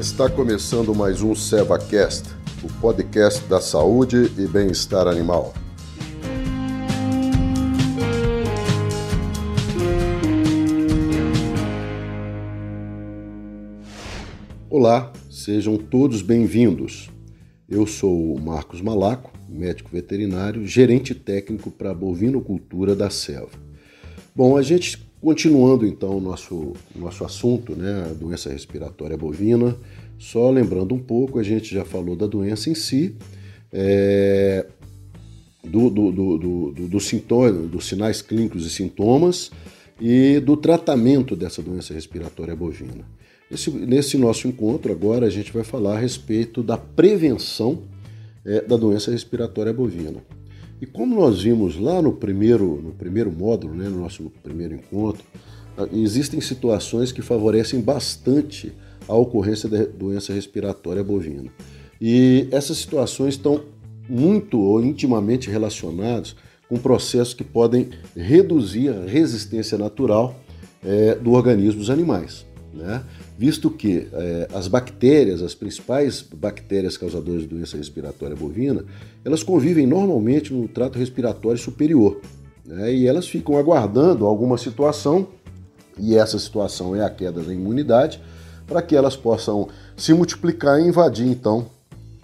Está começando mais um SevaCast, o podcast da saúde e bem-estar animal. Olá, sejam todos bem-vindos. Eu sou o Marcos Malaco, médico veterinário, gerente técnico para a bovinocultura da Seva. Bom, a gente continuando então o nosso, nosso assunto, né, a doença respiratória bovina, só lembrando um pouco, a gente já falou da doença em si, é, do, do, do, do, do sintoma, dos sinais clínicos e sintomas e do tratamento dessa doença respiratória bovina. Esse, nesse nosso encontro agora a gente vai falar a respeito da prevenção é, da doença respiratória bovina. E como nós vimos lá no primeiro, no primeiro módulo, né, no nosso primeiro encontro, ah, existem situações que favorecem bastante a ocorrência da doença respiratória bovina. E essas situações estão muito ou intimamente relacionadas com processos que podem reduzir a resistência natural é, do organismo dos animais né? visto que é, as bactérias, as principais bactérias causadoras de doença respiratória bovina, elas convivem normalmente no trato respiratório superior né? e elas ficam aguardando alguma situação, e essa situação é a queda da imunidade, para que elas possam se multiplicar e invadir então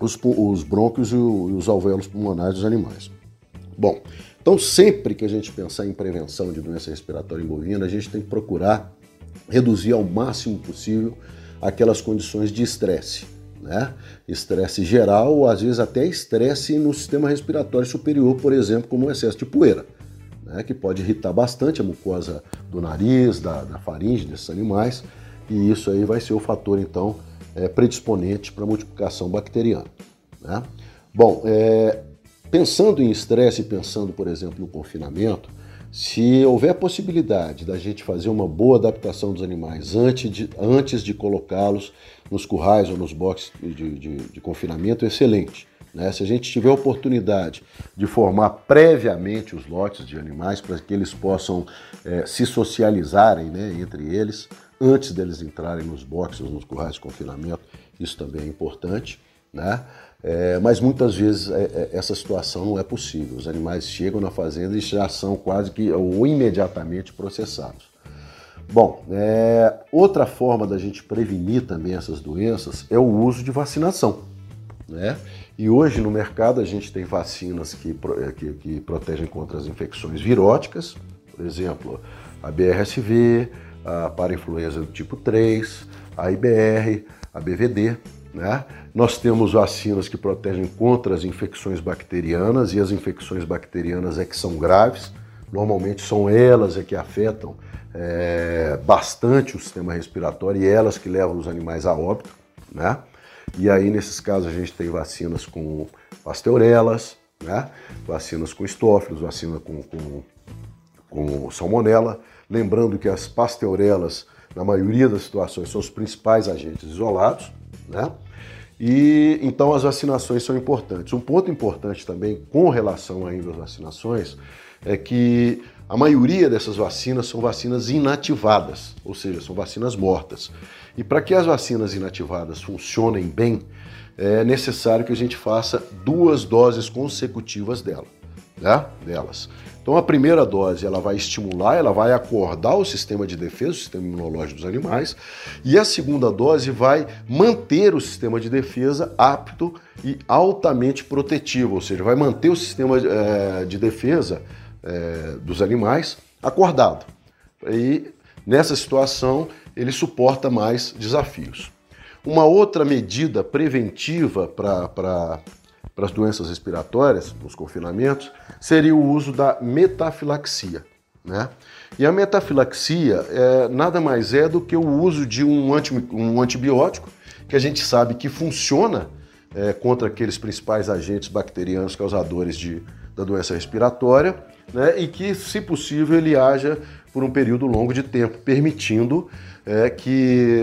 os, os brônquios e os alvéolos pulmonares dos animais. Bom, então sempre que a gente pensar em prevenção de doença respiratória bovina, a gente tem que procurar reduzir ao máximo possível aquelas condições de estresse. Né? Estresse geral, ou às vezes até estresse no sistema respiratório superior, por exemplo, como o excesso de poeira, né? que pode irritar bastante a mucosa do nariz, da, da faringe desses animais, e isso aí vai ser o fator, então, é, predisponente para a multiplicação bacteriana. Né? Bom, é, pensando em estresse, pensando, por exemplo, no confinamento, se houver possibilidade da gente fazer uma boa adaptação dos animais antes de, antes de colocá-los nos currais ou nos boxes de, de, de confinamento, excelente. Né? Se a gente tiver oportunidade de formar previamente os lotes de animais para que eles possam é, se socializarem né, entre eles, antes deles entrarem nos boxes, nos currais de confinamento, isso também é importante. Né? É, mas muitas vezes é, é, essa situação não é possível. Os animais chegam na fazenda e já são quase que ou imediatamente processados. Bom, é, outra forma da gente prevenir também essas doenças é o uso de vacinação. Né? E hoje no mercado a gente tem vacinas que, é, que, que protegem contra as infecções viróticas, por exemplo, a BRSV, a parainfluenza do tipo 3, a IBR, a BVD. Né? Nós temos vacinas que protegem contra as infecções bacterianas e as infecções bacterianas é que são graves. Normalmente são elas é que afetam é, bastante o sistema respiratório e elas que levam os animais a óbito. Né? E aí, nesses casos, a gente tem vacinas com pasteurelas, né? vacinas com estófilos, vacina com, com, com salmonela. Lembrando que as pasteurelas, na maioria das situações, são os principais agentes isolados. Né? E então as vacinações são importantes. Um ponto importante também com relação ainda às vacinações é que a maioria dessas vacinas são vacinas inativadas, ou seja, são vacinas mortas. E para que as vacinas inativadas funcionem bem, é necessário que a gente faça duas doses consecutivas dela, né? delas. Então a primeira dose ela vai estimular, ela vai acordar o sistema de defesa, o sistema imunológico dos animais, e a segunda dose vai manter o sistema de defesa apto e altamente protetivo, ou seja, vai manter o sistema é, de defesa é, dos animais acordado. E nessa situação ele suporta mais desafios. Uma outra medida preventiva para para as doenças respiratórias, os confinamentos, seria o uso da metafilaxia. Né? E a metafilaxia é, nada mais é do que o uso de um, anti, um antibiótico que a gente sabe que funciona é, contra aqueles principais agentes bacterianos causadores de, da doença respiratória né? e que, se possível, ele haja por um período longo de tempo, permitindo é, que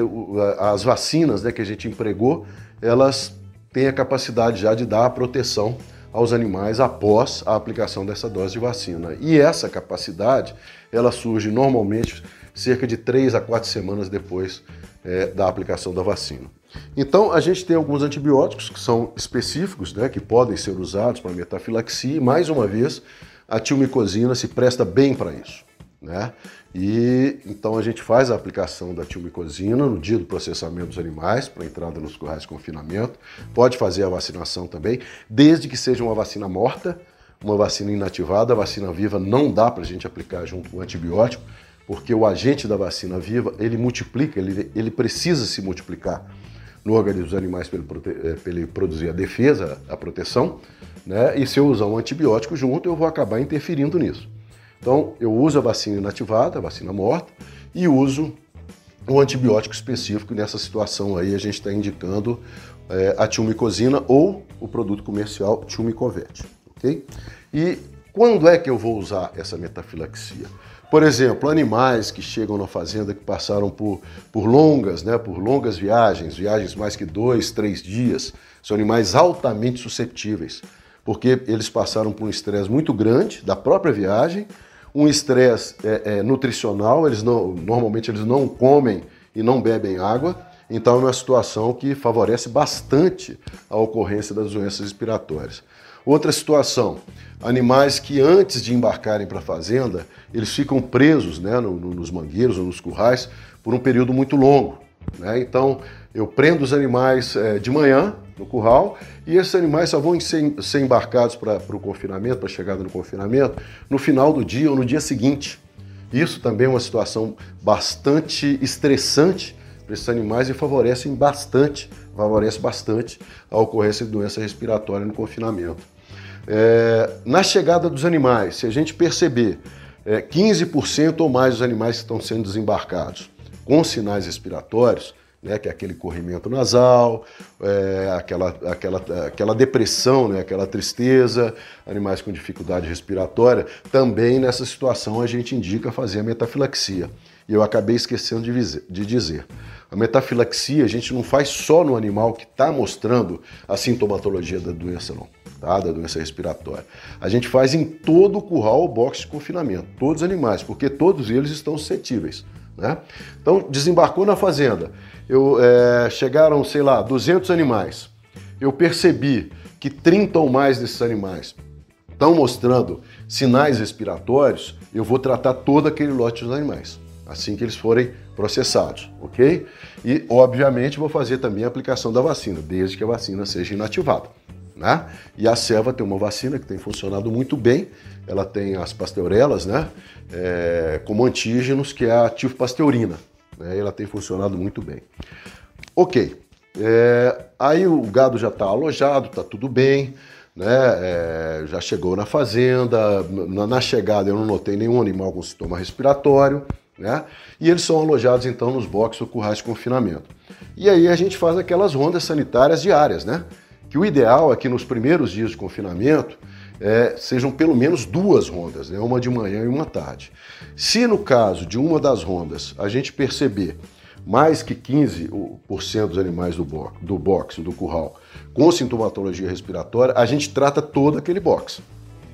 as vacinas né, que a gente empregou elas tem a capacidade já de dar a proteção aos animais após a aplicação dessa dose de vacina. E essa capacidade, ela surge normalmente cerca de três a quatro semanas depois é, da aplicação da vacina. Então, a gente tem alguns antibióticos que são específicos, né, que podem ser usados para metafilaxia, e mais uma vez, a tilmicosina se presta bem para isso. Né? E então a gente faz a aplicação da tilmicosina no dia do processamento dos animais para entrada nos currais de confinamento. Pode fazer a vacinação também, desde que seja uma vacina morta, uma vacina inativada. A vacina viva não dá para a gente aplicar junto com o antibiótico, porque o agente da vacina viva ele multiplica, ele, ele precisa se multiplicar no organismo dos animais para ele, eh, ele, produzir a defesa, a proteção, né? E se eu usar um antibiótico junto, eu vou acabar interferindo nisso. Então, eu uso a vacina inativada, a vacina morta, e uso um antibiótico específico. Nessa situação aí, a gente está indicando é, a tilmicosina ou o produto comercial tilmicovete, ok? E quando é que eu vou usar essa metafilaxia? Por exemplo, animais que chegam na fazenda que passaram por, por longas, né, por longas viagens, viagens mais que dois, três dias, são animais altamente susceptíveis, porque eles passaram por um estresse muito grande da própria viagem um estresse é, é, nutricional, eles não, normalmente eles não comem e não bebem água, então é uma situação que favorece bastante a ocorrência das doenças respiratórias. Outra situação, animais que antes de embarcarem para a fazenda, eles ficam presos né, no, no, nos mangueiros ou nos currais por um período muito longo. Né? Então, eu prendo os animais é, de manhã no curral e esses animais só vão ser, ser embarcados para o confinamento, para a chegada no confinamento, no final do dia ou no dia seguinte. Isso também é uma situação bastante estressante para esses animais e favorecem bastante, favorece bastante a ocorrência de doença respiratória no confinamento. É, na chegada dos animais, se a gente perceber é, 15% ou mais dos animais que estão sendo desembarcados com sinais respiratórios, né, que é aquele corrimento nasal, é, aquela, aquela, aquela depressão, né, aquela tristeza, animais com dificuldade respiratória, também nessa situação a gente indica fazer a metafilaxia. E eu acabei esquecendo de dizer. A metafilaxia a gente não faz só no animal que está mostrando a sintomatologia da doença, não, tá? da doença respiratória. A gente faz em todo o curral ou box de confinamento, todos os animais, porque todos eles estão suscetíveis. Né? Então, desembarcou na fazenda, eu, é, chegaram, sei lá, 200 animais. Eu percebi que 30 ou mais desses animais estão mostrando sinais respiratórios, eu vou tratar todo aquele lote dos animais, assim que eles forem processados, ok? E, obviamente, vou fazer também a aplicação da vacina, desde que a vacina seja inativada. Né? E a Seva tem uma vacina que tem funcionado muito bem, ela tem as pasteurelas, né? É, como antígenos, que é a tifpasteurina. Né? Ela tem funcionado muito bem. Ok, é, aí o gado já está alojado, está tudo bem, né? É, já chegou na fazenda, na, na, chegada eu não notei nenhum animal com sintoma respiratório, né? E eles são alojados então nos boxes ou currais de confinamento. E aí a gente faz aquelas rondas sanitárias diárias, né? Que o ideal é que nos primeiros dias de confinamento é, sejam pelo menos duas rondas, né? uma de manhã e uma tarde. Se no caso de uma das rondas a gente perceber mais que 15% dos animais do, bo do box, do curral, com sintomatologia respiratória, a gente trata todo aquele box,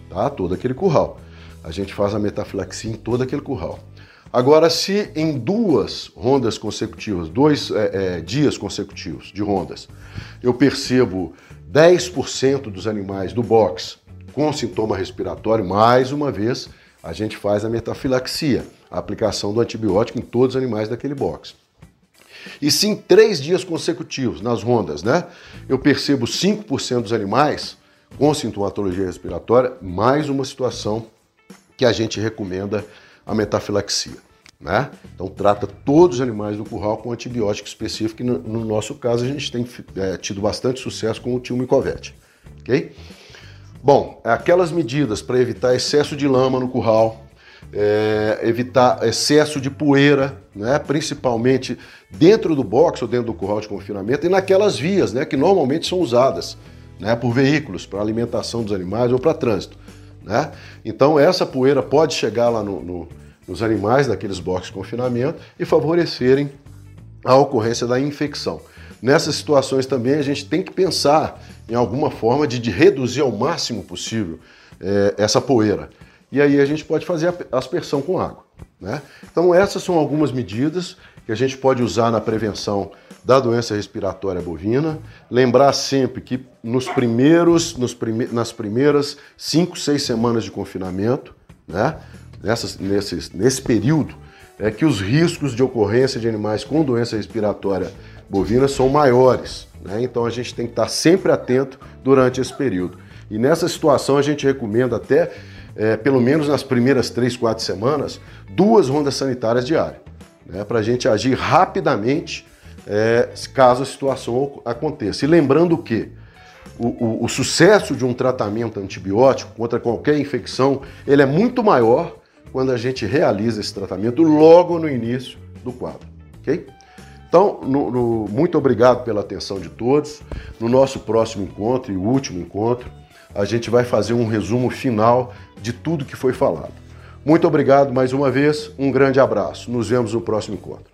tá? todo aquele curral. A gente faz a metafilaxia em todo aquele curral. Agora, se em duas rondas consecutivas, dois é, é, dias consecutivos de rondas, eu percebo 10% dos animais do box com sintoma respiratório, mais uma vez, a gente faz a metafilaxia, a aplicação do antibiótico em todos os animais daquele box. E se em três dias consecutivos, nas rondas, né, eu percebo 5% dos animais com sintomatologia respiratória, mais uma situação que a gente recomenda a metafilaxia. Né? Então trata todos os animais do curral com antibiótico específico, e no, no nosso caso a gente tem é, tido bastante sucesso com o tilmicovete. ok? Bom, aquelas medidas para evitar excesso de lama no curral, é, evitar excesso de poeira, né, principalmente dentro do box ou dentro do curral de confinamento e naquelas vias né, que normalmente são usadas né, por veículos para alimentação dos animais ou para trânsito. Né? Então essa poeira pode chegar lá no, no, nos animais daqueles boxes de confinamento e favorecerem a ocorrência da infecção. Nessas situações também a gente tem que pensar em alguma forma de, de reduzir ao máximo possível é, essa poeira. e aí a gente pode fazer a aspersão com água. Né? Então essas são algumas medidas que a gente pode usar na prevenção da doença respiratória bovina. Lembrar sempre que nos primeiros, nos prime, nas primeiras 5, 6 semanas de confinamento, né? Nessas, nesses, nesse período, é que os riscos de ocorrência de animais com doença respiratória bovina são maiores. Né? Então a gente tem que estar sempre atento durante esse período. E nessa situação a gente recomenda até é, pelo menos nas primeiras três, quatro semanas, duas rondas sanitárias diárias, né, para a gente agir rapidamente é, caso a situação aconteça. E lembrando que o, o, o, sucesso de um tratamento antibiótico contra qualquer infecção ele é muito maior quando a gente realiza esse tratamento logo no início do quadro, ok? Então, no, no, muito obrigado pela atenção de todos. No nosso próximo encontro e último encontro, a gente vai fazer um resumo final de tudo que foi falado. Muito obrigado mais uma vez, um grande abraço. Nos vemos no próximo encontro.